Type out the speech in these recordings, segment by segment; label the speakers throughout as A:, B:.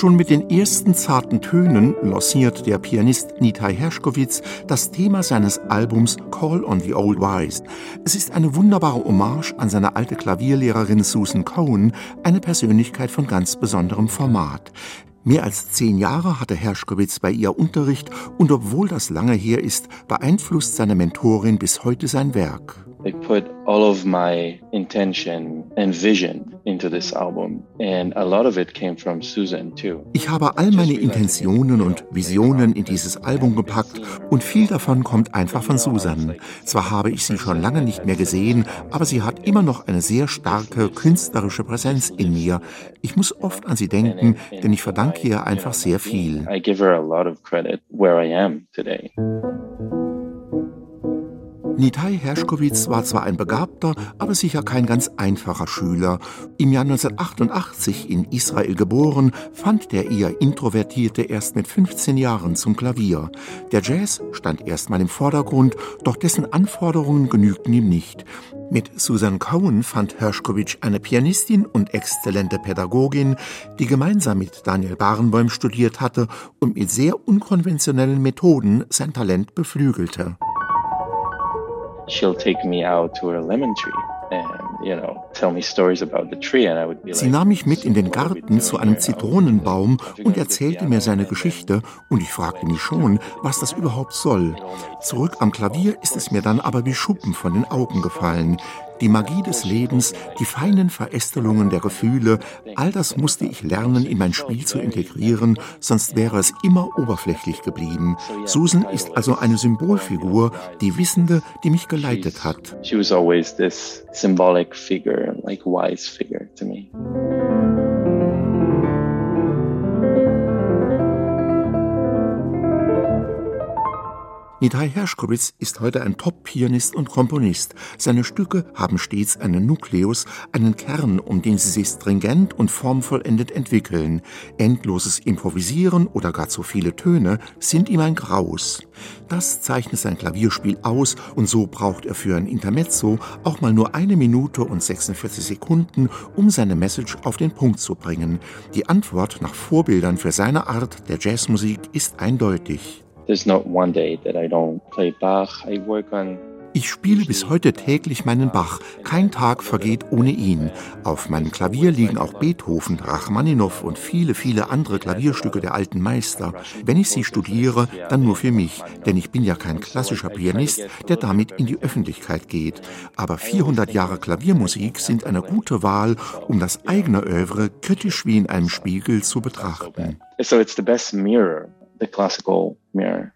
A: Schon mit den ersten zarten Tönen lanciert der Pianist Nitai Herschkowitz das Thema seines Albums Call on the Old Wise. Es ist eine wunderbare Hommage an seine alte Klavierlehrerin Susan Cohen, eine Persönlichkeit von ganz besonderem Format. Mehr als zehn Jahre hatte Herschkowitz bei ihr Unterricht und obwohl das lange her ist, beeinflusst seine Mentorin bis heute sein Werk.
B: I put all of my intention and vision into this album and a lot of it came from Susan too.
A: Ich habe all meine Intentionen und Visionen in dieses Album gepackt und viel davon kommt einfach von Susan. Zwar habe ich sie schon lange nicht mehr gesehen, aber sie hat immer noch eine sehr starke künstlerische Präsenz in mir. Ich muss oft an sie denken, denn ich verdanke ihr einfach sehr viel.
B: I give her a lot of credit where I am today.
A: Nitai Herschkowitz war zwar ein begabter, aber sicher kein ganz einfacher Schüler. Im Jahr 1988 in Israel geboren, fand der eher Introvertierte erst mit 15 Jahren zum Klavier. Der Jazz stand erstmal im Vordergrund, doch dessen Anforderungen genügten ihm nicht. Mit Susan Cohen fand Herschkowitsch eine Pianistin und exzellente Pädagogin, die gemeinsam mit Daniel Barenboim studiert hatte und mit sehr unkonventionellen Methoden sein Talent beflügelte
B: she'll take me out to her lemon tree.
A: Sie nahm mich mit in den Garten zu einem Zitronenbaum und erzählte mir seine Geschichte, und ich fragte mich schon, was das überhaupt soll. Zurück am Klavier ist es mir dann aber wie Schuppen von den Augen gefallen. Die Magie des Lebens, die feinen Verästelungen der Gefühle, all das musste ich lernen, in mein Spiel zu integrieren, sonst wäre es immer oberflächlich geblieben. Susan ist also eine Symbolfigur, die Wissende, die mich geleitet hat.
B: She was always this symbolic figure, like wise figure to me.
A: Nitai Herschkowitz ist heute ein Top-Pianist und Komponist. Seine Stücke haben stets einen Nukleus, einen Kern, um den sie sich stringent und formvollendet entwickeln. Endloses Improvisieren oder gar zu viele Töne sind ihm ein Graus. Das zeichnet sein Klavierspiel aus und so braucht er für ein Intermezzo auch mal nur eine Minute und 46 Sekunden, um seine Message auf den Punkt zu bringen. Die Antwort nach Vorbildern für seine Art der Jazzmusik ist eindeutig.
B: There's not one day that I don't play Bach. I work on
A: ich spiele bis heute täglich meinen Bach. Kein Tag vergeht ohne ihn. Auf meinem Klavier liegen auch Beethoven, Rachmaninow und viele, viele andere Klavierstücke der alten Meister. Wenn ich sie studiere, dann nur für mich, denn ich bin ja kein klassischer Pianist, der damit in die Öffentlichkeit geht. Aber 400 Jahre Klaviermusik sind eine gute Wahl, um das eigene Övre kritisch wie in einem Spiegel zu betrachten.
B: So it's the best mirror the classical mirror.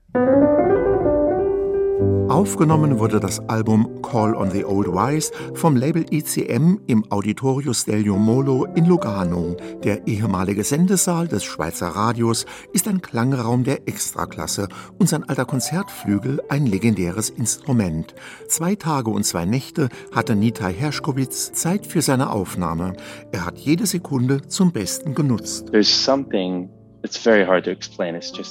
A: Aufgenommen wurde das Album Call on the Old Wise vom Label ECM im Auditorio Stelio Molo in Lugano. Der ehemalige Sendesaal des Schweizer Radios ist ein Klangraum der Extraklasse und sein alter Konzertflügel ein legendäres Instrument. Zwei Tage und zwei Nächte hatte Nitai Herschkowitz Zeit für seine Aufnahme. Er hat jede Sekunde zum Besten genutzt.
B: There's something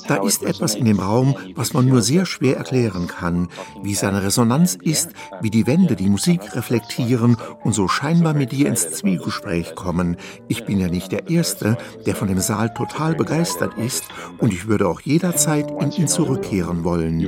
A: da ist etwas in dem Raum, was man nur sehr schwer erklären kann, wie seine Resonanz ist, wie die Wände die Musik reflektieren und so scheinbar mit dir ins Zwiegespräch kommen. Ich bin ja nicht der Erste, der von dem Saal total begeistert ist und ich würde auch jederzeit in ihn zurückkehren wollen.